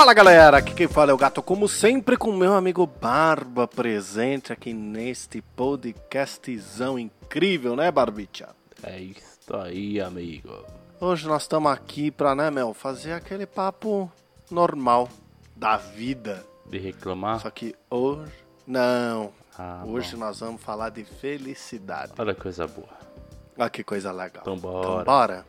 Fala galera, aqui quem fala é o Gato, como sempre, com meu amigo Barba presente aqui neste podcastzão incrível, né, Barbicha? É isso aí, amigo. Hoje nós estamos aqui pra, né, Mel, fazer aquele papo normal da vida. De reclamar? Só que hoje, não. Ah, hoje bom. nós vamos falar de felicidade. Olha que coisa boa. Olha que coisa legal. Então bora. Então bora.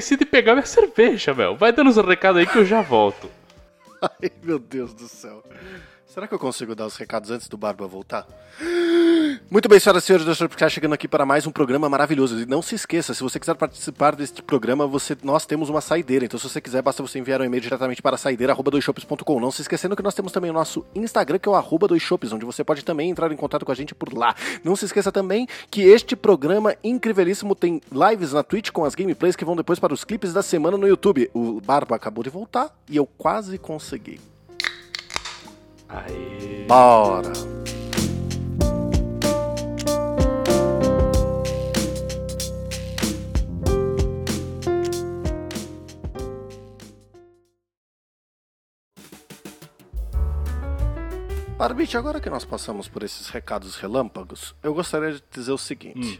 Esqueci de pegar minha cerveja, meu. Vai dando os recados aí que eu já volto. Ai, meu Deus do céu. Será que eu consigo dar os recados antes do Barba voltar? Muito bem, senhoras e senhores, do Shopcast chegando aqui para mais um programa maravilhoso. E não se esqueça, se você quiser participar deste programa, você, nós temos uma saideira. Então, se você quiser, basta você enviar um e-mail diretamente para saideira.doisshops.com. Não se esquecendo que nós temos também o nosso Instagram, que é o arroba doisshops, onde você pode também entrar em contato com a gente por lá. Não se esqueça também que este programa incrívelíssimo tem lives na Twitch com as gameplays que vão depois para os clipes da semana no YouTube. O Barba acabou de voltar e eu quase consegui. Aê. Bora! Barbite, agora que nós passamos por esses recados relâmpagos, eu gostaria de dizer o seguinte.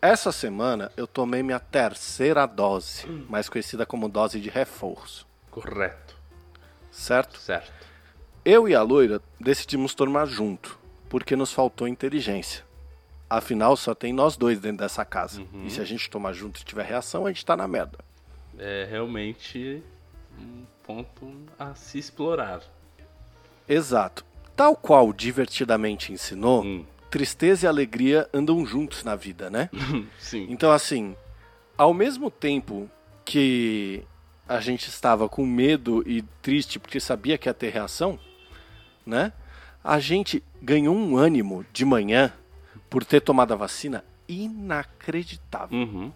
Essa semana eu tomei minha terceira dose, mais conhecida como dose de reforço, Correto. certo? Certo. Eu e a loira decidimos tomar junto, porque nos faltou inteligência. Afinal, só tem nós dois dentro dessa casa. E se a gente tomar junto e tiver reação, a gente tá na merda. É realmente um ponto a se explorar. Exato. Tal qual divertidamente ensinou, Hum. tristeza e alegria andam juntos na vida, né? Sim. Então, assim, ao mesmo tempo que a gente estava com medo e triste porque sabia que ia ter reação, né? A gente ganhou um ânimo de manhã por ter tomado a vacina inacreditável. Uhum.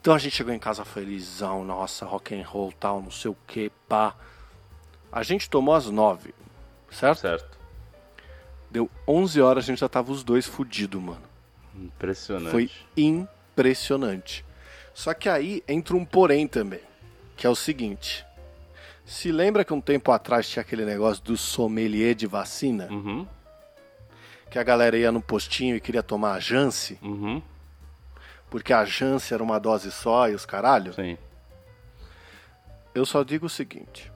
Então a gente chegou em casa felizão, nossa, rock and roll, tal, não sei o que, pá. A gente tomou às nove, certo? Certo. Deu 11 horas, a gente já tava os dois fudidos, mano. Impressionante. Foi impressionante. Só que aí entra um porém também, que é o seguinte. Se lembra que um tempo atrás tinha aquele negócio do sommelier de vacina? Uhum. Que a galera ia no postinho e queria tomar a Jance, Uhum. porque a Jance era uma dose só e os caralho? Sim. Eu só digo o seguinte: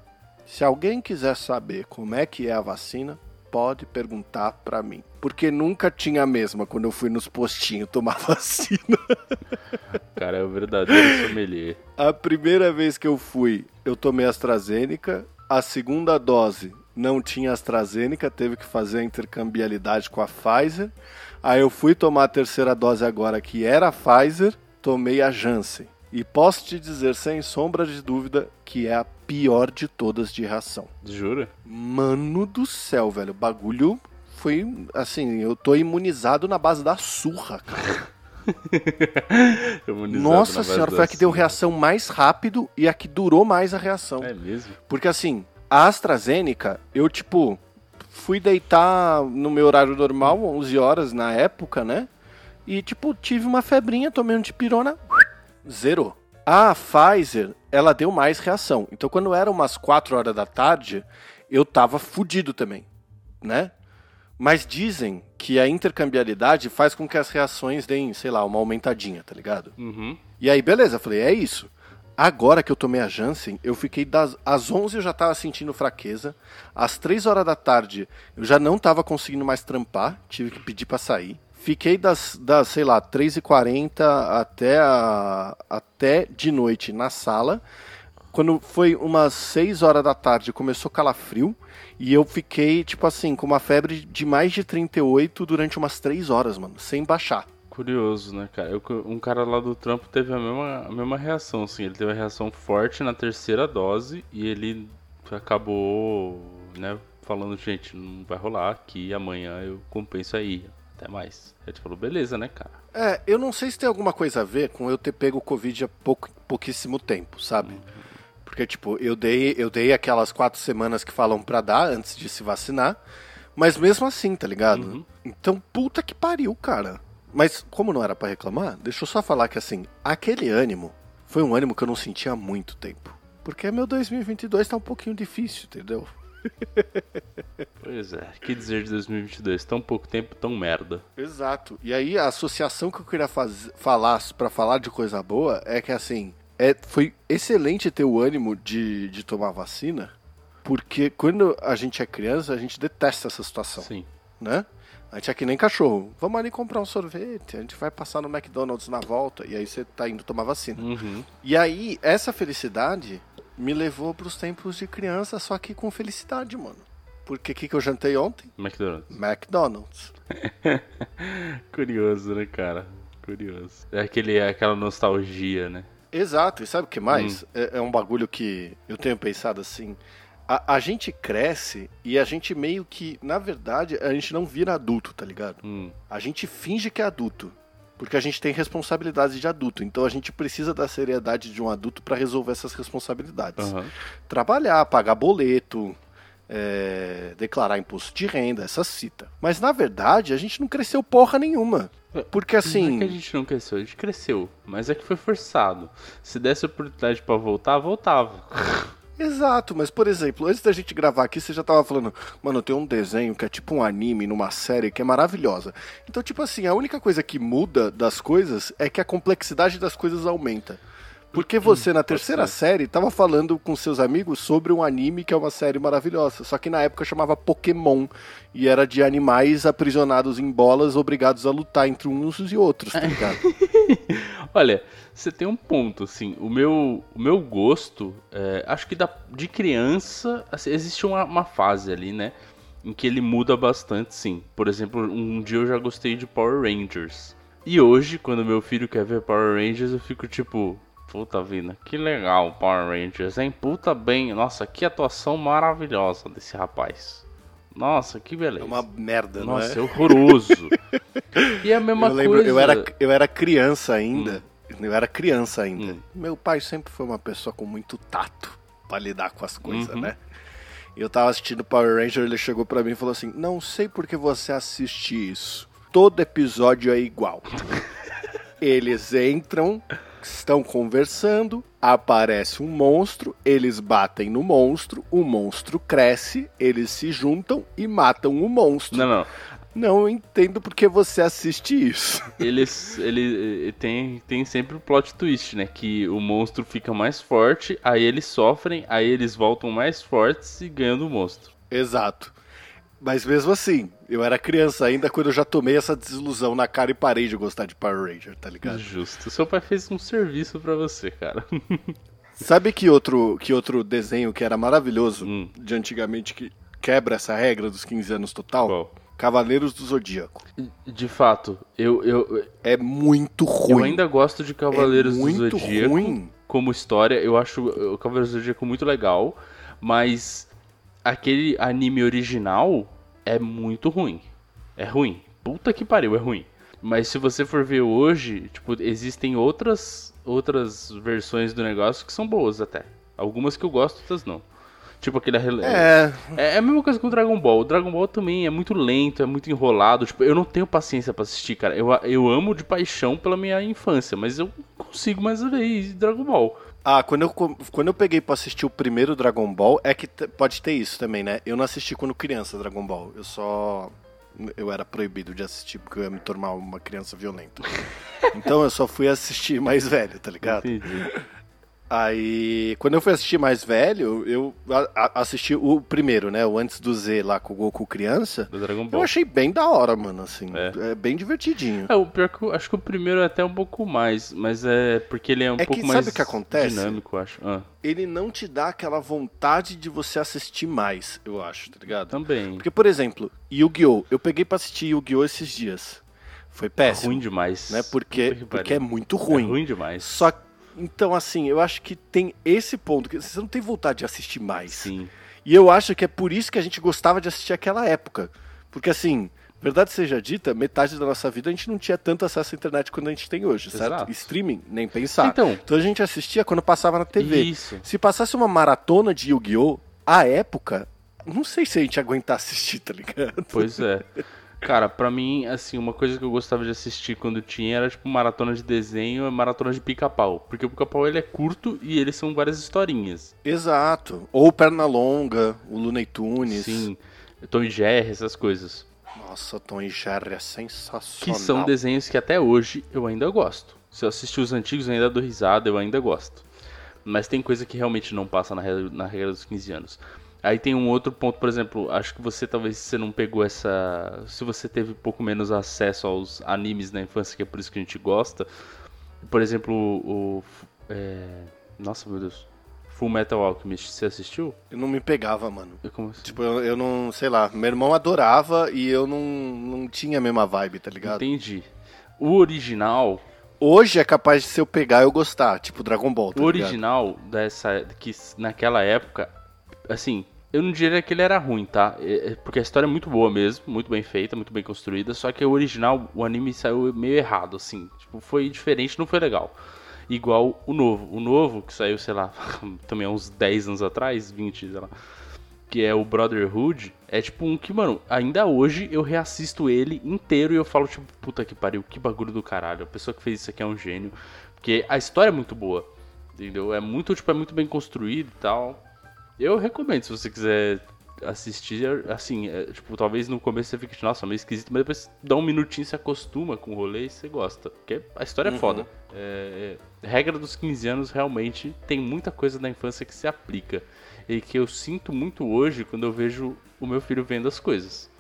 se alguém quiser saber como é que é a vacina, pode perguntar pra mim. Porque nunca tinha a mesma quando eu fui nos postinhos tomar vacina. Cara, é o verdadeiro sommelier. A primeira vez que eu fui, eu tomei AstraZeneca. A segunda dose não tinha AstraZeneca, teve que fazer a intercambiabilidade com a Pfizer. Aí eu fui tomar a terceira dose agora, que era a Pfizer, tomei a Janssen. E posso te dizer, sem sombra de dúvida, que é a pior de todas de reação. Jura? Mano do céu, velho. O bagulho foi assim, eu tô imunizado na base da surra, cara. Nossa senhora, foi a que deu reação mais rápido e a que durou mais a reação. É mesmo? Porque assim, a AstraZeneca, eu tipo, fui deitar no meu horário normal, 11 horas na época, né? E tipo, tive uma febrinha, tomei um tipirona, zerou. A Pfizer, ela deu mais reação. Então quando era umas 4 horas da tarde, eu tava fudido também, né? Mas dizem que a intercambiabilidade faz com que as reações deem, sei lá, uma aumentadinha, tá ligado? Uhum. E aí, beleza, falei, é isso. Agora que eu tomei a Janssen, eu fiquei das às 11 eu já tava sentindo fraqueza. Às 3 horas da tarde eu já não tava conseguindo mais trampar, tive que pedir pra sair. Fiquei das, das sei lá, 3h40 até, a, até de noite na sala. Quando foi umas 6 horas da tarde, começou calafrio. E eu fiquei, tipo assim, com uma febre de mais de 38 durante umas 3 horas, mano, sem baixar. Curioso, né, cara? Eu, um cara lá do trampo teve a mesma, a mesma reação, assim. Ele teve a reação forte na terceira dose e ele acabou, né, falando, gente, não vai rolar aqui, amanhã eu compenso aí. Até mais. A gente falou, beleza, né, cara? É, eu não sei se tem alguma coisa a ver com eu ter pego o Covid há pouco, pouquíssimo tempo, sabe? Uhum. Porque, tipo, eu dei, eu dei aquelas quatro semanas que falam pra dar antes de se vacinar. Mas mesmo assim, tá ligado? Uhum. Então, puta que pariu, cara. Mas, como não era para reclamar, deixa eu só falar que, assim, aquele ânimo foi um ânimo que eu não sentia há muito tempo. Porque meu 2022 tá um pouquinho difícil, entendeu? Pois é, que dizer de 2022? Tão pouco tempo, tão merda. Exato. E aí a associação que eu queria faz, falar para falar de coisa boa é que assim, é, foi excelente ter o ânimo de, de tomar vacina, porque quando a gente é criança, a gente detesta essa situação. Sim. Né? A gente é que nem cachorro. Vamos ali comprar um sorvete, a gente vai passar no McDonald's na volta, e aí você tá indo tomar vacina. Uhum. E aí, essa felicidade me levou para os tempos de criança, só que com felicidade, mano. Porque o que, que eu jantei ontem? McDonald's. McDonald's. Curioso, né, cara? Curioso. É, aquele, é aquela nostalgia, né? Exato. E sabe o que mais? Hum. É, é, um bagulho que eu tenho pensado assim. A, a, gente cresce e a gente meio que, na verdade, a gente não vira adulto, tá ligado? Hum. A gente finge que é adulto. Porque a gente tem responsabilidades de adulto. Então a gente precisa da seriedade de um adulto para resolver essas responsabilidades. Uhum. Trabalhar, pagar boleto, é, declarar imposto de renda, essa cita. Mas na verdade a gente não cresceu porra nenhuma. Porque assim. Não é que a gente não cresceu, a gente cresceu. Mas é que foi forçado. Se desse oportunidade para voltar, voltava. Exato, mas por exemplo, antes da gente gravar aqui, você já tava falando, mano, tem um desenho que é tipo um anime numa série que é maravilhosa. Então, tipo assim, a única coisa que muda das coisas é que a complexidade das coisas aumenta. Porque você, na terceira série, tava falando com seus amigos sobre um anime que é uma série maravilhosa. Só que na época chamava Pokémon. E era de animais aprisionados em bolas, obrigados a lutar entre uns e outros, tá ligado? Olha, você tem um ponto, assim. O meu, o meu gosto, é, acho que da, de criança, assim, existe uma, uma fase ali, né? Em que ele muda bastante, sim. Por exemplo, um dia eu já gostei de Power Rangers. E hoje, quando meu filho quer ver Power Rangers, eu fico tipo, Puta vida, que legal Power Rangers, hein? Puta bem, nossa, que atuação maravilhosa desse rapaz. Nossa, que beleza. É uma merda, nossa, não é? Nossa, é horroroso. e a mesma eu lembro, coisa... Eu era, eu era criança ainda, hum. eu era criança ainda. Hum. Meu pai sempre foi uma pessoa com muito tato para lidar com as coisas, uhum. né? Eu tava assistindo Power Ranger, ele chegou para mim e falou assim: Não sei porque você assiste isso. Todo episódio é igual. Eles entram, estão conversando, aparece um monstro, eles batem no monstro, o monstro cresce, eles se juntam e matam o monstro. Não, não. Não entendo porque você assiste isso. Eles, ele tem, tem sempre o plot twist, né? Que o monstro fica mais forte, aí eles sofrem, aí eles voltam mais fortes e ganham do monstro. Exato. Mas mesmo assim, eu era criança ainda quando eu já tomei essa desilusão na cara e parei de gostar de Power Ranger, tá ligado? Justo. Seu pai fez um serviço para você, cara. Sabe que outro, que outro desenho que era maravilhoso hum. de antigamente que quebra essa regra dos 15 anos total? Qual? Cavaleiros do Zodíaco. De fato, eu, eu. É muito ruim. Eu ainda gosto de Cavaleiros é muito do Zodíaco. Ruim. Como história, eu acho o Cavaleiros do Zodíaco muito legal, mas aquele anime original é muito ruim. É ruim. Puta que pariu, é ruim. Mas se você for ver hoje, tipo, existem outras outras versões do negócio que são boas até. Algumas que eu gosto, outras não. Tipo aquele. É. É a mesma coisa com o Dragon Ball. O Dragon Ball também é muito lento, é muito enrolado. Tipo, eu não tenho paciência para assistir, cara. Eu, eu amo de paixão pela minha infância, mas eu consigo mais ver Dragon Ball. Ah, quando eu, quando eu peguei pra assistir o primeiro Dragon Ball, é que pode ter isso também, né? Eu não assisti quando criança Dragon Ball. Eu só. Eu era proibido de assistir porque eu ia me tornar uma criança violenta. então eu só fui assistir mais velho, tá ligado? Entendi. Aí, quando eu fui assistir mais velho, eu a- a- assisti o primeiro, né? O antes do Z lá com o Goku criança. Do Dragon Eu Ball. achei bem da hora, mano, assim. É. É, bem divertidinho. É, o pior que eu acho que o primeiro é até um pouco mais, mas é porque ele é um É que pouco sabe mais o que acontece? dinâmico, eu acho. Ah, Ele não te dá aquela vontade de você assistir mais, eu acho, tá ligado? também. Porque, por exemplo, Yu-Gi-Oh! Eu peguei pra assistir Yu-Gi-Oh! esses dias. Foi péssimo. ruim demais. né? Porque, que porque é muito É ruim. ruim demais. Só então assim, eu acho que tem esse ponto que você não tem vontade de assistir mais. Sim. E eu acho que é por isso que a gente gostava de assistir aquela época. Porque assim, verdade seja dita, metade da nossa vida a gente não tinha tanto acesso à internet quanto a gente tem hoje, certo? Exato. Streaming, nem pensar. Então. a gente assistia quando passava na TV. Isso. Se passasse uma maratona de Yu-Gi-Oh! à época, não sei se a gente ia aguentar assistir, tá ligado? Pois é. Cara, pra mim, assim, uma coisa que eu gostava de assistir quando tinha era, tipo, maratona de desenho e maratona de pica-pau. Porque o pica-pau, ele é curto e eles são várias historinhas. Exato. Ou Pernalonga, o Looney Tunes. Sim, Tom e Jerry, essas coisas. Nossa, Tom e Jerry é sensacional. Que são desenhos que até hoje eu ainda gosto. Se eu assistir os antigos, eu ainda dou risada, eu ainda gosto. Mas tem coisa que realmente não passa na regra, na regra dos 15 anos. Aí tem um outro ponto, por exemplo, acho que você talvez você não pegou essa. Se você teve um pouco menos acesso aos animes na infância, que é por isso que a gente gosta. Por exemplo, o. é, Nossa, meu Deus. Full Metal Alchemist, você assistiu? Eu não me pegava, mano. Eu como assim? Tipo, eu, eu não, sei lá, meu irmão adorava e eu não, não tinha a mesma vibe, tá ligado? Entendi. O original, Hoje é capaz de se eu pegar eu gostar, tipo Dragon Ball, tá o ligado? original dessa. que naquela época, assim, eu não diria que ele era ruim, tá? É- é porque a história é muito boa mesmo, muito bem feita, muito bem construída. Só que o original, o anime saiu meio errado, assim. Tipo, foi diferente, não foi legal. Igual o novo. O novo, que saiu, sei lá, também há uns 10 anos atrás, 20, sei lá. Que é o Brotherhood, é tipo um que, mano, ainda hoje eu reassisto ele inteiro e eu falo, tipo, puta que pariu, que bagulho do caralho. A pessoa que fez isso aqui é um gênio. Porque a história é muito boa. Entendeu? É muito, tipo, é muito bem construído e tal. Eu recomendo, se você quiser assistir, assim, é, tipo, talvez no começo você fique, nossa, meio esquisito, mas depois dá um minutinho, se acostuma com o rolê e você gosta. Porque a história é foda. É, é, regra dos 15 anos, realmente, tem muita coisa da infância que se aplica. E que eu sinto muito hoje quando eu vejo o meu filho vendo as coisas.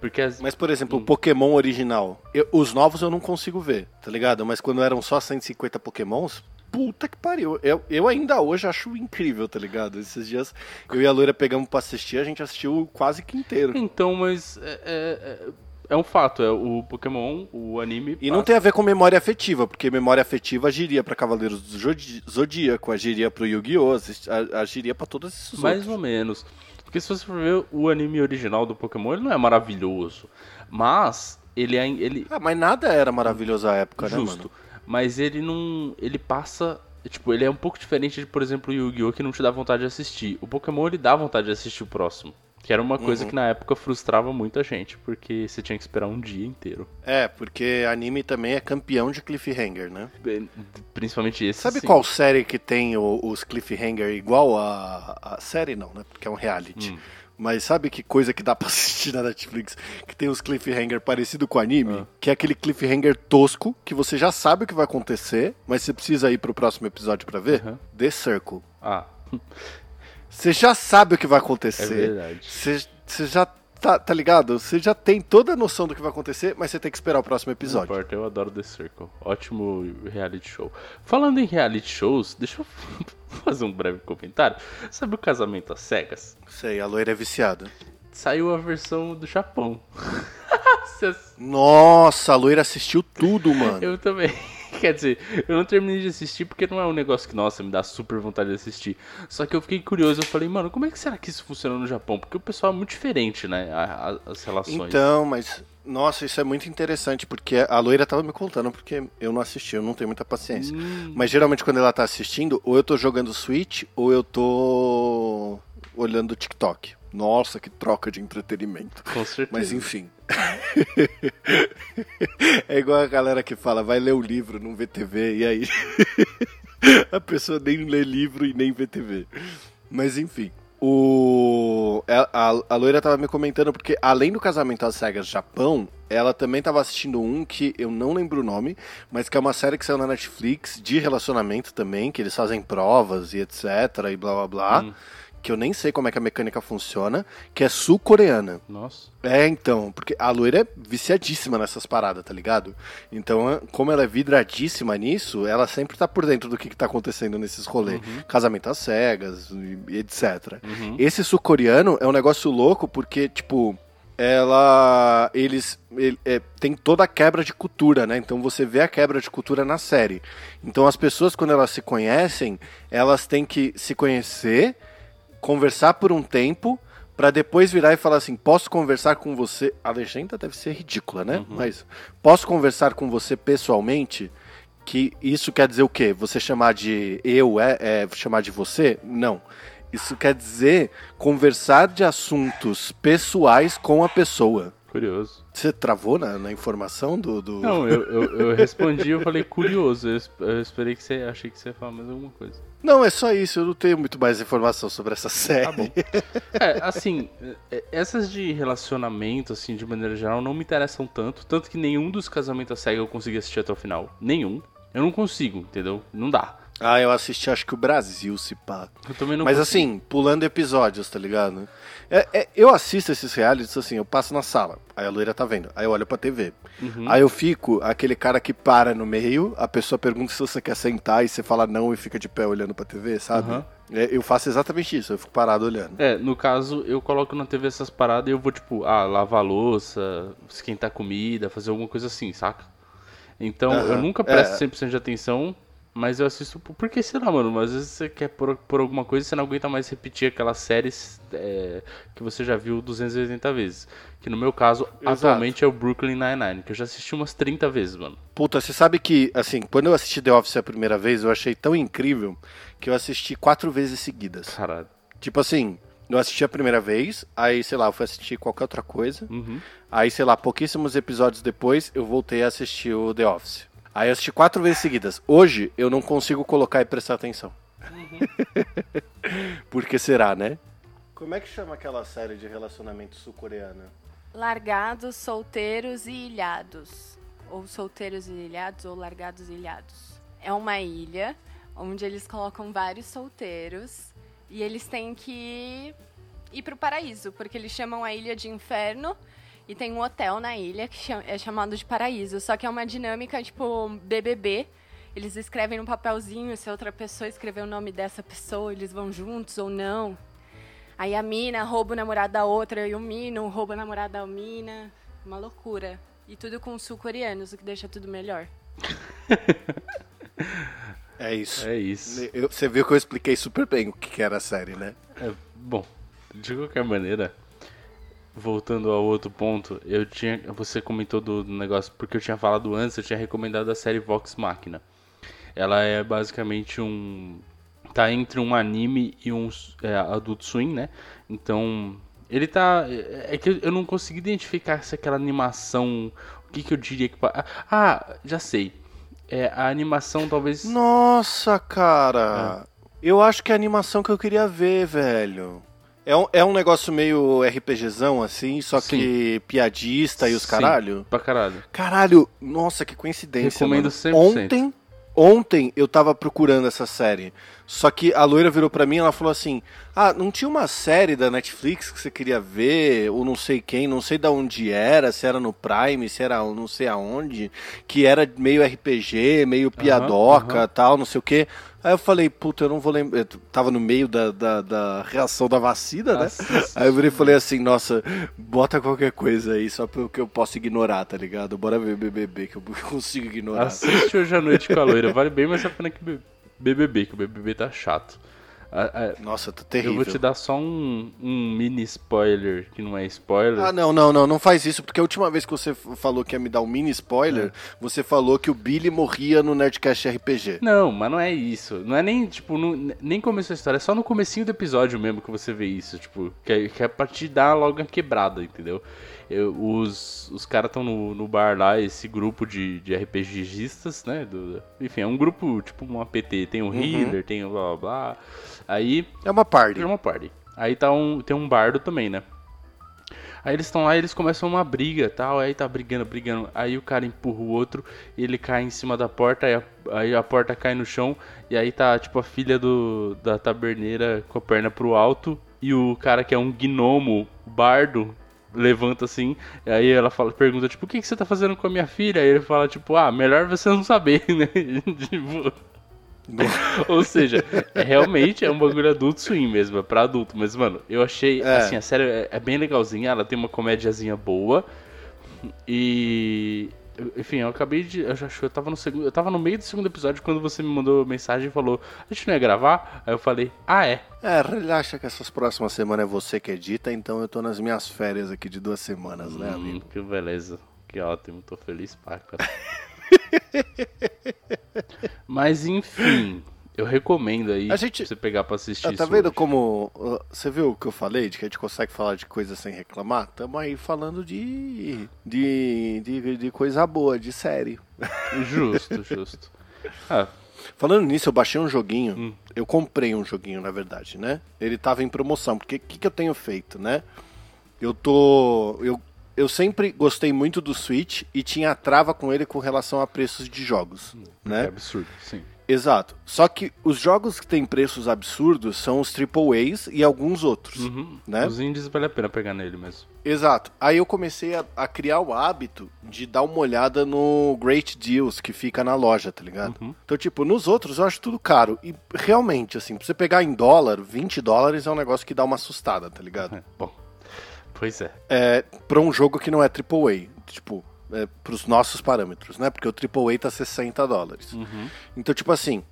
Porque as, Mas, por exemplo, Hum. o Pokémon original, eu- os novos eu não consigo ver, tá ligado? Mas quando eram só 150 Pokémons, puta que pariu. Eu, eu ainda hoje acho incrível, tá ligado? Esses dias eu e a Loira pegamos pra assistir, a gente assistiu quase que inteiro. Então, mas é, é, é- é um fato, é o Pokémon, o anime. E não passa- tem a ver com memória afetiva, porque memória afetiva agiria pra Cavaleiros do Zodíaco, agiria pro Yu-Gi-Oh!, agiria pra todos esses Mais outros. ou menos. Porque se você for ver o anime original do Pokémon, ele não é maravilhoso. Mas ele é. Ele, Ah, mas nada era maravilhoso à época, né, justo. Mas ele não. Ele passa. Tipo, ele é um pouco diferente de, por exemplo, o Yu-Gi-Oh! que não te dá vontade de assistir. O Pokémon ele dá vontade de assistir o próximo. Que era uma coisa Uhum. que na época frustrava muita gente, porque você tinha que esperar um dia inteiro. É, porque anime também é campeão de cliffhanger, né? Principalmente esse. Sabe sim. qual série que tem os cliffhanger igual a, a série não, né? Porque é um reality. Hum. Mas sabe que coisa que dá pra assistir na Netflix que tem os cliffhanger parecido com anime? Ah. Que é aquele cliffhanger tosco que você já sabe o que vai acontecer, mas você precisa ir pro próximo episódio pra ver? Aham. The Circle. Ah, Você já sabe o que vai é acontecer. verdade. Você, você já tá, tá ligado? Você já tem toda a noção do que vai acontecer, mas você tem que esperar o próximo Não episódio. importa, eu adoro The Circle. Ótimo reality show. Falando em reality shows, deixa eu fazer um breve comentário. Sabe o casamento às cegas? Sei, a loira é viciada. Saiu a versão do Japão. Nossa, a loira assistiu tudo, mano. eu também. Quer dizer, eu não terminei de assistir porque não é um negócio que, nossa, me dá super vontade de assistir. Só que eu fiquei curioso, eu falei, mano, como é que será que isso funciona no Japão? Porque o pessoal é muito diferente, né? as relações. Então, mas. Nossa, isso é muito interessante, porque a loira tava me contando, porque eu não assisti, eu não tenho muita paciência. Hum, Mas geralmente quando ela tá assistindo, ou eu tô jogando Switch, ou eu tô olhando TikTok. Nossa, que troca de entretenimento. com certeza. Mas enfim. é igual a galera que fala, vai ler o livro, não vê TV, e aí a pessoa nem lê livro e nem vê TV. Mas enfim. O... A, a, a loira tava me comentando, porque além do casamento às cegas Japão, ela também tava assistindo um que eu não lembro o nome, mas que é uma série que saiu na Netflix de relacionamento também, que eles fazem provas e etc. e blá blá blá. Hum. Que eu nem sei como é que a mecânica funciona, que é sul-coreana. Nossa. É, então, porque a loira é viciadíssima nessas paradas, tá ligado? Então, como ela é vidradíssima nisso, ela sempre tá por dentro do que, que tá acontecendo nesses rolês. Casamento às cegas, etc. Uhum. Esse sul-coreano é um negócio louco porque, tipo, ela. Eles. ele- é, tem toda a quebra de cultura, né? Então você vê a quebra de cultura na série. Então as pessoas, quando elas se conhecem, elas têm que se conhecer, conversar por um tempo, pra depois virar e falar assim: posso conversar com você. A legenda deve ser ridícula, né? Mas posso conversar com você pessoalmente? Que isso quer dizer o quê? Você chamar de eu é, é chamar de você? Não. Isso quer dizer conversar de assuntos pessoais com a pessoa. Curioso. Você travou na, na informação do. do... Não, eu, eu, eu respondi eu falei curioso. Eu, eu esperei que você. Achei que você ia falar mais alguma coisa. Não, é só isso. Eu não tenho muito mais informação sobre essa série. Tá bom. É, assim, é, essas de relacionamento, assim, de maneira geral, não me interessam tanto. Tanto que nenhum dos casamentos à cega eu consegui assistir até o final. Nenhum. Eu não consigo, entendeu? Não dá. Ah, eu assisti acho que o Brasil, se pá. Eu também não Mas consigo. assim, pulando episódios, tá ligado? É- é- eu assisto esses realities assim, eu passo na sala, aí a loira tá vendo, aí eu olho pra TV. Uhum. Aí eu fico aquele cara que para no meio, a pessoa pergunta se você quer sentar e você fala não e fica de pé olhando pra TV, sabe? Aham. É, eu faço exatamente isso, eu fico parado olhando. É, no caso, eu coloco na TV essas paradas e eu vou, tipo, ah, lavar a louça, esquentar comida, fazer alguma coisa assim, saca? Então, eu Aham, nunca presto é. 100% de atenção, mas eu assisto por- porque, sei lá, mano, às vezes você quer por, por alguma coisa e você não aguenta mais repetir aquelas séries é, que você já viu 280 vezes. Que no meu caso, atualmente é o Brooklyn Nine-Nine, que eu já assisti umas 30 vezes, mano. Puta, você sabe que, assim, quando eu assisti The Office a primeira vez, eu achei tão incrível que eu assisti quatro vezes seguidas. Caralho. Tipo assim, eu assisti a primeira vez, aí, sei lá, eu fui assistir qualquer outra coisa. Uhum. Aí, sei lá, pouquíssimos episódios depois, eu voltei a assistir o The Office. Aí eu assisti quatro vezes seguidas. Hoje, eu não consigo colocar e prestar atenção. Por que será, né? Como é que chama aquela série de relacionamento sul-coreana? Largados, solteiros e ilhados. Ou solteiros e ilhados, ou largados e ilhados. É uma ilha onde eles colocam vários solteiros e eles têm que ir pro paraíso, porque eles chamam a ilha de inferno e tem um hotel na ilha que é chamado de paraíso. Só que é uma dinâmica tipo BBB. Eles escrevem no papelzinho se a outra pessoa escrever o nome dessa pessoa, eles vão juntos ou não. Aí a mina rouba o namorado da outra e o mino rouba o namorado da mina. Uma loucura. E tudo com sul-coreanos, o que deixa tudo melhor. É isso. É isso. Eu- você viu que eu expliquei super bem o que que era a série, né? É, bom, de qualquer maneira, voltando ao outro ponto, eu tinha, você comentou do do negócio porque eu tinha falado antes, eu tinha recomendado a série Vox Machina. Ela é basicamente um tá entre um anime e um é, Adult Swim, né? Então, ele tá é é que eu não consegui identificar se aquela animação, o que que eu diria que pa- Ah, já sei. É a animação talvez Nossa, cara. Eu acho que é a animação que eu queria ver, velho. É um, é um negócio meio RPGzão, assim, só Sim. que piadista e os Sim, caralho. pra caralho. Caralho, nossa, que coincidência. Recomendo. 100%. Ontem, ontem eu tava procurando essa série. Só que a loira virou pra mim e ela falou assim: Ah, não tinha uma série da Netflix que você queria ver, ou não sei quem, não sei da onde era, se era no Prime, se era não sei aonde, que era meio RPG, meio piadoca aham. tal, não sei o quê. Aí eu falei, puta, eu não vou lembrar. Eu tava no meio da, da, da reação da vacina, né? Assiste. Aí eu virei e falei assim, nossa, bota qualquer coisa aí, só que eu posso ignorar, tá ligado? Bora ver BBB, que eu consigo ignorar. Assiste hoje à noite com a loira. Vale bem mais a pena que BBB, que o BBB tá chato. A- a- Nossa, tá eu terrível. vou te dar só um, um mini spoiler, que não é spoiler. Ah, não, não, não, não faz isso, porque a última vez que você falou que ia me dar um mini spoiler, É. você falou que o Billy morria no Nerdcast RPG. Não, mas não é isso. Não é nem, tipo, não- nem começou a história. É só no comecinho do episódio mesmo que você vê isso. Tipo, que é, que é pra te dar logo a quebrada, entendeu? Eu- os os caras estão no, no bar lá, esse grupo de, de RPGistas, né? do- enfim, é um grupo, tipo um APT. Tem o Uhum. healer, tem o blá blá blá. Aí, É uma party. é uma party. Aí tá um, tem um bardo também, né? Aí eles estão lá e eles começam uma briga tal. Aí tá brigando, brigando. Aí o cara empurra o outro, ele cai em cima da porta, aí a, aí a porta cai no chão. E aí tá tipo a filha do, da taberneira com a perna pro alto. E o cara que é um gnomo bardo levanta assim, e aí ela fala, pergunta, tipo, o que, que você tá fazendo com a minha filha? Aí ele fala, tipo, ah, melhor você não saber, né? tipo, ou seja, é, realmente é um bagulho adulto swing mesmo, é pra adulto. Mas, mano, eu achei, É. assim, a série é, é bem legalzinha, ela tem uma comédiazinha boa. E. Enfim, eu acabei de. Eu já eu tava no segundo. Eu tava no meio do segundo episódio quando você me mandou mensagem e falou, a gente não ia gravar? Aí eu falei, ah, é. É, relaxa que essas próximas semanas é você que edita, então eu tô nas minhas férias aqui de duas semanas, né, Hum, amigo? que beleza. Que ótimo, tô feliz pra cara. Mas enfim, eu recomendo aí A gente- pra você pegar pra assistir Ah, tá isso vendo hoje. como. uh, Você viu o que eu falei? De que a gente consegue falar de coisa sem reclamar? Tamo aí falando de. de, de, de coisa boa, de série. Justo, justo. Ah, Falando nisso, eu baixei um joguinho. Hum. Eu comprei um joguinho, na verdade, né? Ele tava em promoção. Porque o que, que eu tenho feito, né? Eu tô. Eu, eu sempre gostei muito do Switch e tinha trava com ele com relação a preços de jogos, é né? absurdo, sim. Exato. Só que os jogos que têm preços absurdos são os AAAs e alguns outros, Uhum. né? Os indies vale a pena pegar nele mesmo. Exato. Aí eu comecei a, a criar o hábito de dar uma olhada no Great Deals que fica na loja, tá ligado? Uhum. Então, tipo, nos outros eu acho tudo caro. E realmente, assim, pra você pegar em dólar, 20 dólares é um negócio que dá uma assustada, tá ligado? É, bom, pois é. É, pra um jogo que não é AAA. Tipo, é, pros nossos parâmetros, né? Porque o AAA tá 60 dólares. Uhum. Então, tipo assim,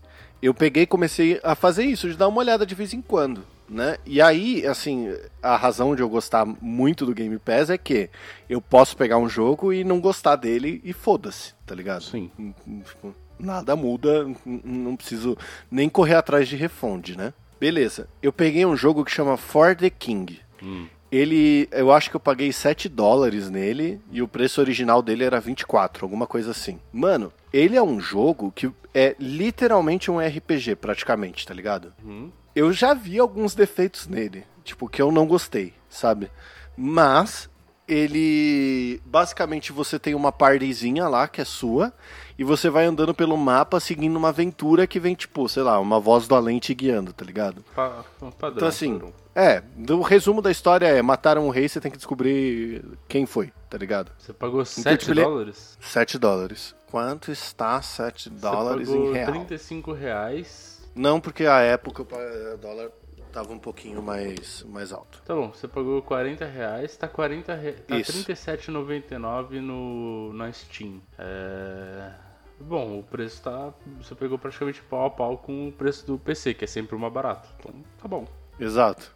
eu peguei e comecei a fazer isso, de dar uma olhada de vez em quando, né? E aí, assim, a razão de eu gostar muito do Game Pass é que eu posso pegar um jogo e não gostar dele e foda-se, tá ligado? Sim. Hum, hum, tipo, Nada muda, hum, não preciso nem correr atrás de refunde, né? Beleza, eu peguei um jogo que chama For the King. Hum. Ele, eu acho que eu paguei 7 dólares nele e o preço original dele era 24, alguma coisa assim. Mano, ele é um jogo que é literalmente um RPG, praticamente, tá ligado? Uhum. Eu já vi alguns defeitos nele, tipo, que eu não gostei, sabe? Mas ele. Basicamente você tem uma partyzinha lá que é sua, e você vai andando pelo mapa seguindo uma aventura que vem, tipo, sei lá, uma voz do além te guiando, tá ligado? Pa um padrão. Então, assim, padrão. é, o resumo da história é: mataram um rei, você tem que descobrir quem foi, tá ligado? Você pagou 7 tipo, é- dólares? 7 dólares. Quanto está 7 dólares Você em real? 35 reais. Não, porque a época o dólar tava um pouquinho mais, mais alto. Tá bom, você pagou 40 reais, tá 40 re... tá Isso. 37,99 no na Steam. É... Bom, o preço tá. Você pegou praticamente pau a pau com o preço do PC, que é sempre o mais barato. Então, tá bom. Exato.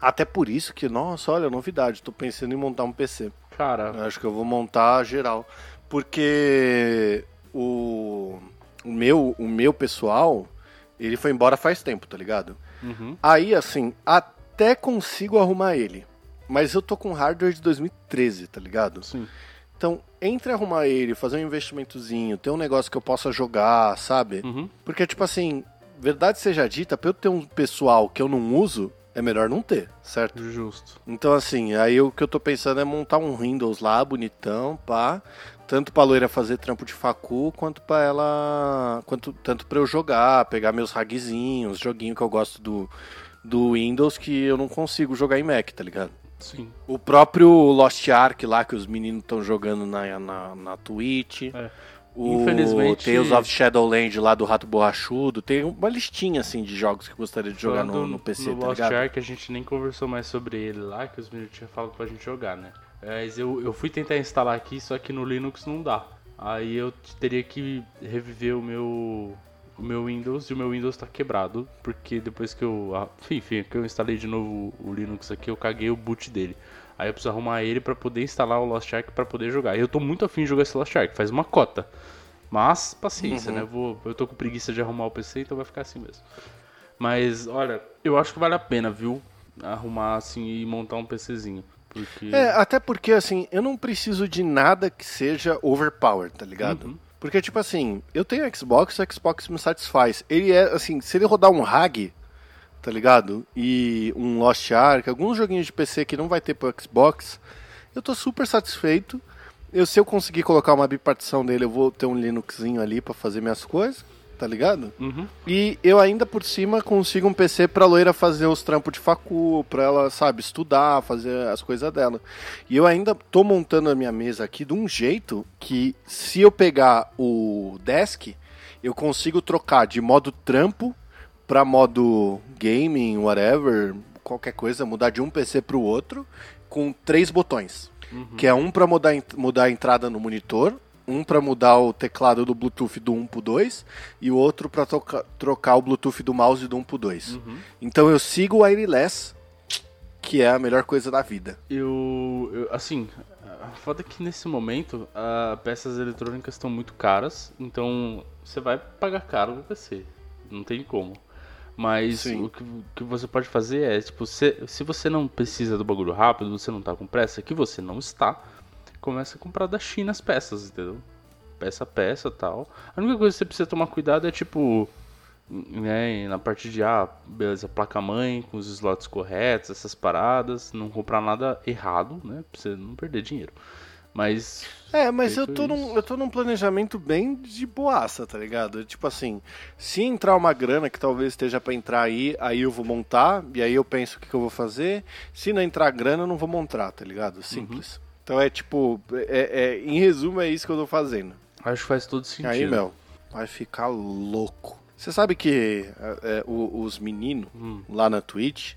Até por isso que, nossa, olha, novidade, tô pensando em montar um PC. Cara, Eu acho que eu vou montar geral. Porque o, o, meu, o meu pessoal, ele foi embora faz tempo, tá ligado? Uhum. Aí, assim, até consigo arrumar ele. Mas eu tô com hardware de 2013, tá ligado? sim. Então, entre arrumar ele, fazer um investimentozinho, ter um negócio que eu possa jogar, sabe? Uhum. Porque, tipo assim, verdade seja dita, pra eu ter um pessoal que eu não uso, é melhor não ter, certo? Justo. Então, assim, aí o que eu tô pensando é montar um Windows lá, bonitão, pá. Tanto pra loira fazer trampo de facu, quanto pra ela. Quanto, tanto pra eu jogar, pegar meus ragzinhos, joguinho que eu gosto do, do Windows que eu não consigo jogar em Mac, tá ligado? Sim. O próprio Lost Ark lá, que os meninos estão jogando na, na, na Twitch. É. O Infelizmente- Tales of Shadowland lá do Rato Borrachudo. Tem uma listinha, assim, de jogos que eu gostaria de jogar no, no PC, no tá Lost ligado? Ark, a gente nem conversou mais sobre ele lá, que os meninos tinham falado pra gente jogar, né? Mas eu, eu fui tentar instalar aqui, só que no Linux não dá. Aí eu teria que reviver o meu o meu Windows e o meu Windows tá quebrado, porque depois que eu, enfim, que eu instalei de novo o Linux aqui, eu caguei o boot dele. Aí eu preciso arrumar ele pra poder instalar o Lost Ark pra poder jogar. E eu tô muito afim de jogar esse Lost Ark, faz uma cota. Mas paciência, Uhum. né? Eu, vou, eu tô com preguiça de arrumar o PC, então vai ficar assim mesmo. Mas, olha, eu acho que vale a pena, viu? Arrumar assim e montar um PCzinho. Porque. É, até porque, assim, eu não preciso de nada que seja overpowered, tá ligado? Uhum. Porque, tipo assim, eu tenho Xbox, o Xbox me satisfaz. Ele é, assim, se ele rodar um RAG, tá ligado? E um Lost Ark, alguns joguinhos de PC que não vai ter pro Xbox, eu tô super satisfeito. Eu, se eu conseguir colocar uma bipartição dele, eu vou ter um Linuxinho ali para fazer minhas coisas, tá ligado? Uhum. E eu ainda por cima consigo um PC pra loira fazer os trampos de facu, pra ela, sabe, estudar, fazer as coisas dela. E eu ainda tô montando a minha mesa aqui de um jeito que se eu pegar o desk, eu consigo trocar de modo trampo pra modo gaming, whatever, qualquer coisa, mudar de um PC pro outro com três botões. Que é um pra mudar, mudar a entrada no monitor, um pra mudar o teclado do Bluetooth do 1 pro 2 e o outro pra troca- trocar o Bluetooth do mouse do 1 pro 2. Então eu sigo o wireless, que é a melhor coisa da vida. Eu, eu- assim, a foda é que nesse momento as peças eletrônicas estão muito caras, então você vai pagar caro no PC, não tem como. Mas Sim. o que, que você pode fazer é, tipo, se, se você não precisa do bagulho rápido, você não tá com pressa, que você não está, começa a comprar da China as peças, entendeu? Peça a peça e tal. A única coisa que você precisa tomar cuidado é, tipo, né, na parte de, ah, beleza, placa-mãe com os slots corretos, essas paradas, não comprar nada errado, né, pra você não perder dinheiro. Mas, É, mas eu tô, num, eu tô num planejamento bem de boaça, tá ligado? Tipo assim, se entrar uma grana que talvez esteja pra entrar aí, aí eu vou montar, e aí eu penso o que, que eu vou fazer. Se não entrar grana, eu não vou montar, tá ligado? Simples. Então é tipo, é, é- em resumo, é isso que eu tô fazendo. acho que faz todo sentido. Aí, Mel, vai ficar louco. Você sabe que é, é, os meninos Hum. lá na Twitch,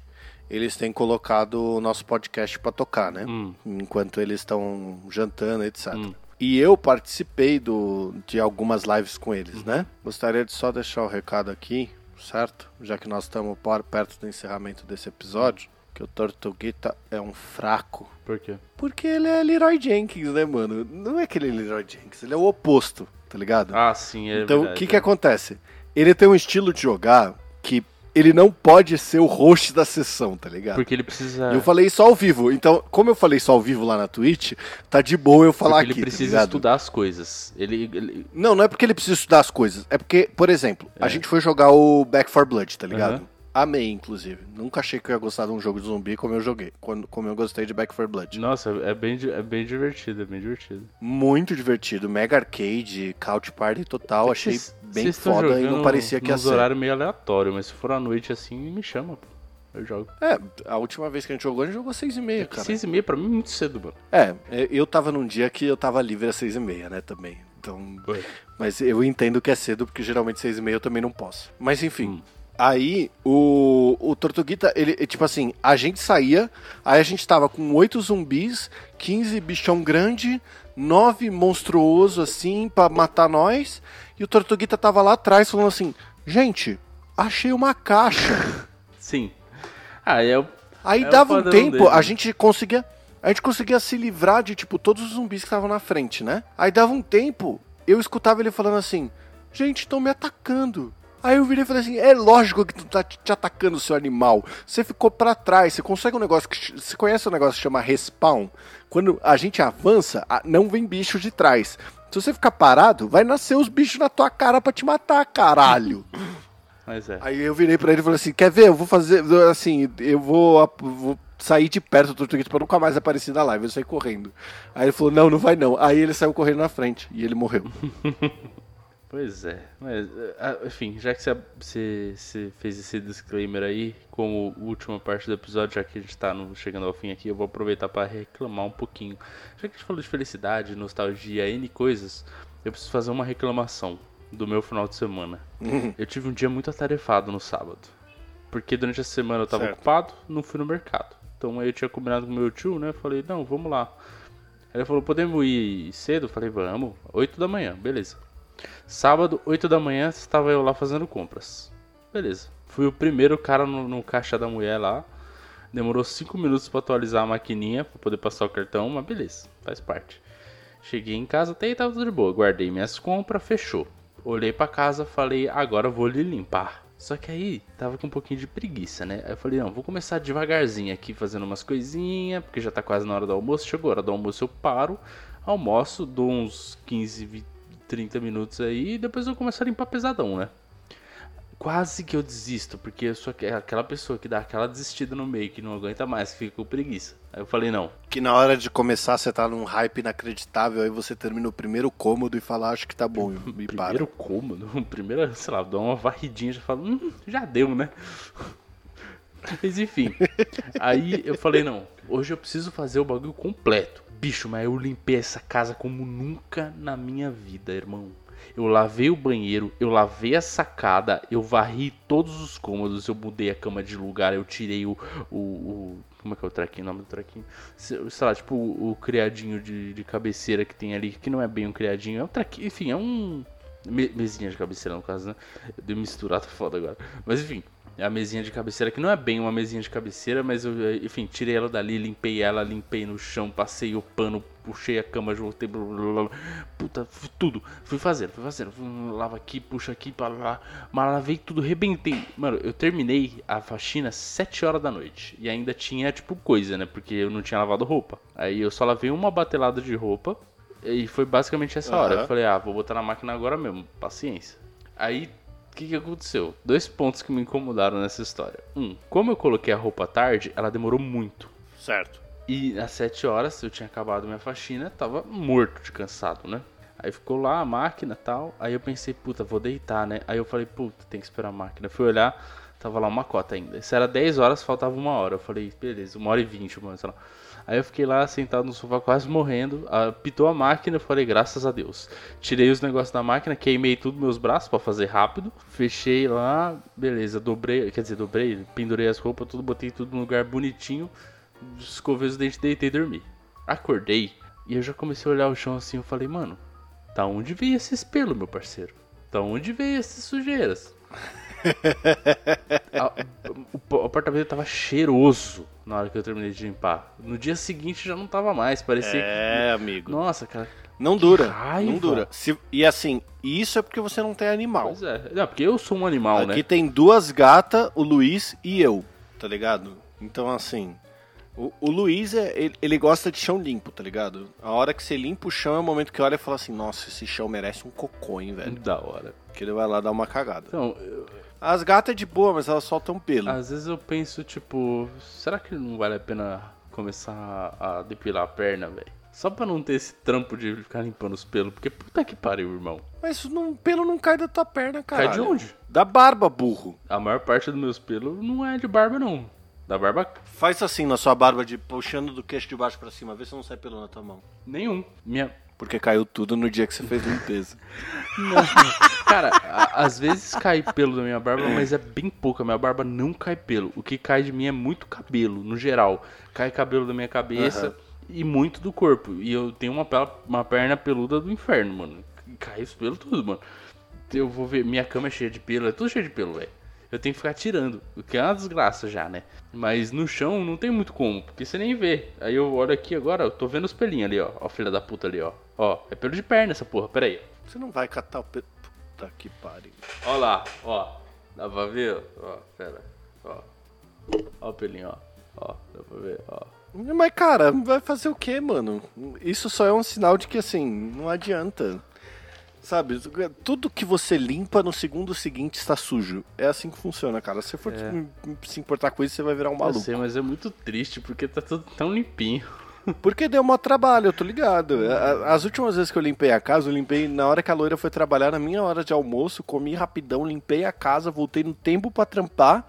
eles têm colocado o nosso podcast pra tocar, né? Hum. Enquanto eles estão jantando, etc. Hum. E eu participei do, de algumas lives com eles, né? Gostaria de só deixar o recado aqui, certo? Já que nós estamos perto do encerramento desse episódio, que o Tortuguita é um fraco. Por quê? Porque ele é Leroy Jenkins, né, mano? Não é aquele Leroy Jenkins, ele é o oposto, tá ligado? Ah, sim, é então, o que que é. acontece? Ele tem um estilo de jogar que ele não pode ser o host da sessão, tá ligado? Porque ele precisa... Eu falei isso ao vivo. Então, como eu falei isso ao vivo lá na Twitch, tá de boa eu falar porque aqui. ele tá precisa ligado? estudar as coisas. Ele, ele- Não, não é porque ele precisa estudar as coisas. É porque, por exemplo, a É. gente foi jogar o Back 4 Blood, tá ligado? Aham. Amei, inclusive. Nunca achei que eu ia gostar de um jogo de zumbi como eu joguei. Como eu gostei de Back 4 Blood. Nossa, é bem, é bem divertido, é bem divertido. Muito divertido. Mega arcade, couch party total. Achei Vocês- bem estão foda e não parecia que ia ser. horário meio aleatório, mas se for à noite assim, me chama, pô. Eu jogo. É, a última vez que a gente jogou, a gente jogou 6 e meia, cara. Seis e meia pra mim é muito cedo, mano. É, eu tava num dia que eu tava livre às 6 e meia, né, também. Então. Mas eu entendo que é cedo, porque geralmente seis e meia eu também não posso. Mas enfim. Hum. Aí, o, o Tortuguita, ele, tipo assim, a gente saía, aí a gente tava com oito zumbis, 15 bichão grande, nove monstruoso assim, pra matar nós, e o Tortuguita tava lá atrás falando assim, gente, achei uma caixa. Sim. Ah, é o. Aí É dava um tempo, dele. a gente conseguia. A gente conseguia se livrar de, tipo, todos os zumbis que estavam na frente, né? Aí dava um tempo, eu escutava ele falando assim, gente, estão me atacando. Aí eu virei e falei assim, é lógico que tu tá te atacando, seu animal. Você ficou pra trás, você consegue um negócio que. Você conhece um negócio que chama respawn? Quando a gente avança, não vem bicho de trás. Se você ficar parado, vai nascer os bichos na tua cara pra te matar, caralho. Mas é. Aí eu virei pra ele e falei assim: Quer ver? Eu vou fazer. Assim, eu vou, vou sair de perto do Tortuguito pra nunca mais aparecer na live. Eu saí correndo. Aí ele falou: Não, não vai não. Aí ele saiu correndo na frente e ele morreu. Pois é. Mas, ah, enfim, já que você, você, fez esse disclaimer aí, como última parte do episódio, já que a gente tá no- chegando ao fim aqui, eu vou aproveitar pra reclamar um pouquinho. Já que a gente falou de felicidade, nostalgia, N coisas, eu preciso fazer uma reclamação do meu final de semana. Eu tive um dia muito atarefado no sábado. Porque durante a semana eu tava Certo. ocupado, não fui no mercado. Então aí eu tinha combinado com meu tio, né? Falei, não, vamos lá. Ele falou, podemos ir cedo? Falei, vamos. 8 da manhã, beleza. Sábado, 8 da manhã, estava eu lá fazendo compras. Beleza. Fui o primeiro cara no, no caixa da mulher lá. Demorou 5 minutos pra atualizar a maquininha, pra poder passar o cartão, mas beleza, faz parte. Cheguei em casa, até aí tava tudo de boa. Guardei minhas compras, fechou. Olhei pra casa, falei, agora vou lhe limpar. Só que aí, tava com um pouquinho de preguiça, né? Aí eu falei, não, vou começar devagarzinho aqui, fazendo umas coisinhas, porque já tá quase na hora do almoço. Chegou a hora do almoço, eu paro, almoço, dou uns 15, 20, 30 minutos aí, e depois eu começo a limpar pesadão, né? quase que eu desisto, porque eu sou aquela pessoa que dá aquela desistida no meio, que não aguenta mais, que fica com preguiça. Aí eu falei, não. Que na hora de começar você tá num hype inacreditável, aí você termina o primeiro cômodo e fala, acho que tá bom, e primeiro para. Primeiro cômodo? Primeiro, sei lá, dá uma varridinha, já falo, hum, já deu, né? Mas enfim, aí eu falei, não, hoje eu preciso fazer o bagulho completo. Bicho, mas eu limpei essa casa como nunca na minha vida, irmão. Eu lavei o banheiro, eu lavei a sacada, eu varri todos os cômodos, eu mudei a cama de lugar, eu tirei o. o, o como é que é o trequinho? O nome do trequinho? Sei lá, tipo o, o criadinho de, de, cabeceira que tem ali, que não é bem um criadinho, é um trequinho, enfim, é um. mesinha de cabeceira no caso, né? Eu dei misturado foda agora. Mas enfim, a mesinha de cabeceira, que não é bem uma mesinha de cabeceira, mas eu, enfim, tirei ela dali, limpei ela, limpei no chão, passei o pano, puxei a cama, voltei, blá, blá, blá, puta, tudo. Fui fazer, fui fazer, fui, lava aqui, puxa aqui, para lá, mas lavei tudo, rebentei. Mano, eu terminei a faxina 7 horas da noite e ainda tinha, tipo, coisa, né, porque eu não tinha lavado roupa. Aí eu só lavei uma batelada de roupa e foi basicamente essa uhum. hora. Eu falei, ah, vou botar na máquina agora mesmo, paciência. Aí que, que aconteceu? Dois pontos que me incomodaram nessa história. Um, como eu coloquei a roupa tarde, ela demorou muito. Certo. E às 7 horas eu tinha acabado minha faxina, tava morto de cansado, né? Aí ficou lá a máquina tal. Aí eu pensei, puta, vou deitar, né? Aí eu falei, puta, tem que esperar a máquina. Fui olhar, tava lá uma cota ainda. Se era 10 horas, faltava uma hora. Eu falei, beleza, uma hora e vinte, mano, sei lá. Aí eu fiquei lá sentado no sofá quase morrendo. Pitou a máquina, eu falei, graças a Deus. Tirei os negócios da máquina, queimei tudo meus braços para fazer rápido. Fechei lá, beleza, dobrei, quer dizer, dobrei, pendurei as roupas, tudo, botei tudo no lugar bonitinho. Escovei os dentes, deitei e dormi. Acordei e eu já comecei a olhar o chão assim, eu falei, mano, da onde veio esse pelo, meu parceiro? Da onde veio essas sujeiras? A, o, o apartamento tava cheiroso na hora que eu terminei de limpar. No dia seguinte já não tava mais, parecia É, que... amigo. Nossa, cara. Não dura, raiva. não dura. Se... E assim, isso é porque você não tem animal. Pois é, não, porque eu sou um animal, Aqui né? Aqui tem duas gatas, o Luiz e eu, tá ligado? Então assim, o, o Luiz, é, ele, ele, gosta de chão limpo, tá ligado? A hora que você limpa o chão é o momento que olha e fala assim, nossa, esse chão merece um cocô, hein, velho. Da hora. Que ele vai lá dar uma cagada. Então, eu, as gatas é de boa, mas elas soltam pelo. Às vezes eu penso, tipo, será que não vale a pena começar a depilar a perna, velho? Só pra não ter esse trampo de ficar limpando os pelos, porque puta que pariu, irmão. Mas não, pelo não cai da tua perna, cara. Cai de onde? Da barba, burro. A maior parte dos meus pelos não é de barba, não. Da barba. Faz assim na sua barba, de puxando do queixo de baixo para cima, vê se não sai pelo na tua mão. Nenhum. Minha, porque caiu tudo no dia que você fez limpeza. Não, cara, a, às vezes cai pelo da minha barba, mas é bem pouco. A minha barba não cai pelo. O que cai de mim é muito cabelo, no geral. Cai cabelo da minha cabeça uhum. e muito do corpo. E eu tenho uma, uma perna peluda do inferno, mano. Cai os pelos tudo, mano. Eu vou ver, minha cama é cheia de pelo, é tudo cheio de pelo, velho eu tenho que ficar tirando, o que é uma desgraça já, né? Mas no chão não tem muito como, porque você nem vê. Aí eu olho aqui agora, eu tô vendo os pelinhos ali, ó. Ó, filha da puta ali, ó. Ó, é pelo de perna essa porra, pera aí. Você não vai catar o pelo. Puta que pariu. Ó lá, ó. Dá pra ver? Ó, pera. Ó. Ó o pelinho, ó. Ó, dá pra ver, ó. Mas, cara, vai fazer o quê, mano? Isso só é um sinal de que, assim, não adianta. Sabe, tudo que você limpa no segundo seguinte está sujo. É assim que funciona, cara. Se você for é. se importar com isso, você vai virar um maluco. Eu sei, mas é muito triste porque tá tudo tão limpinho. Porque deu maior trabalho, eu tô ligado. As últimas vezes que eu limpei a casa, eu limpei na hora que a loira foi trabalhar, na minha hora de almoço, comi rapidão, limpei a casa, voltei no tempo para trampar.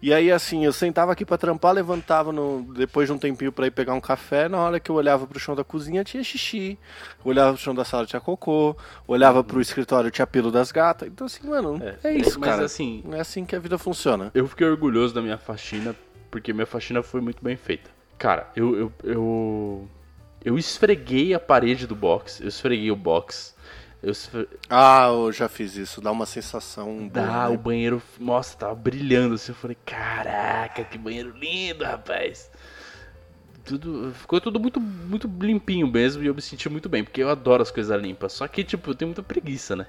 E aí, assim, eu sentava aqui para trampar, levantava no, depois de um tempinho para ir pegar um café. Na hora que eu olhava pro chão da cozinha, tinha xixi. Olhava pro chão da sala, tinha cocô. Olhava pro escritório, tinha pelo das gatas. Então, assim, mano, é, é isso, mas, cara. assim, é assim que a vida funciona. Eu fiquei orgulhoso da minha faxina, porque minha faxina foi muito bem feita. Cara, eu, eu, eu, eu esfreguei a parede do box, eu esfreguei o box eu... Ah, eu já fiz isso, dá uma sensação Dá, boa, né? o banheiro, nossa, tava brilhando assim, eu falei, caraca, que banheiro lindo, rapaz. Tudo, ficou tudo muito, muito limpinho mesmo e eu me senti muito bem, porque eu adoro as coisas limpas. Só que, tipo, eu tenho muita preguiça, né?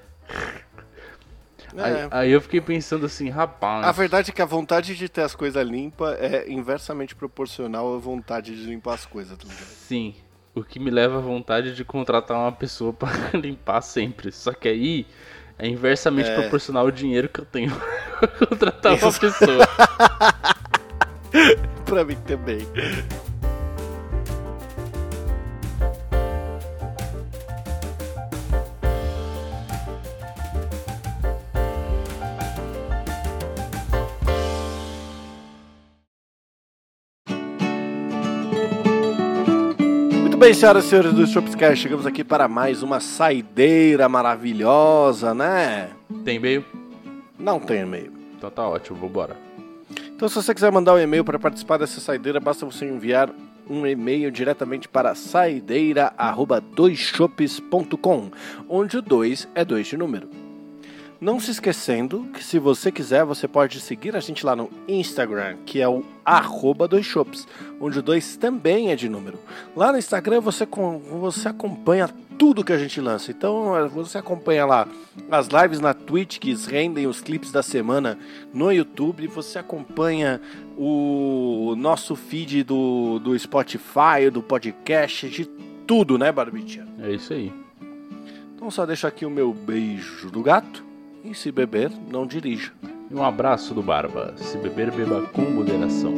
É. Aí, aí, eu fiquei pensando assim, rapaz. A verdade é que a vontade de ter as coisas limpas é inversamente proporcional à vontade de limpar as coisas, tá ligado? Sim. O que me leva à vontade de contratar uma pessoa para limpar sempre. Só que aí é inversamente é. proporcional ao dinheiro que eu tenho contratar uma pessoa. pra mim também. Muito bem, senhoras e senhores do Shopscast, chegamos aqui para mais uma saideira maravilhosa, né? Tem e-mail? Não tem e-mail. Então tá ótimo, vambora. Então, se você quiser mandar um e-mail para participar dessa saideira, basta você enviar um e-mail diretamente para saideira@doisshops.com, onde o 2 é 2 de número. Não se esquecendo que se você quiser, você pode seguir a gente lá no Instagram, que é o arroba dois shops, onde o 2 também é de número. Lá no Instagram você, você acompanha tudo que a gente lança. Então você acompanha lá as lives na Twitch que rendem os clipes da semana no YouTube, você acompanha o nosso feed do, do Spotify, do podcast, de tudo, né, Barbicha? É isso aí. Então só deixo aqui o meu beijo do gato. E se beber, não dirija. Um abraço do Barba. Se beber, beba com moderação.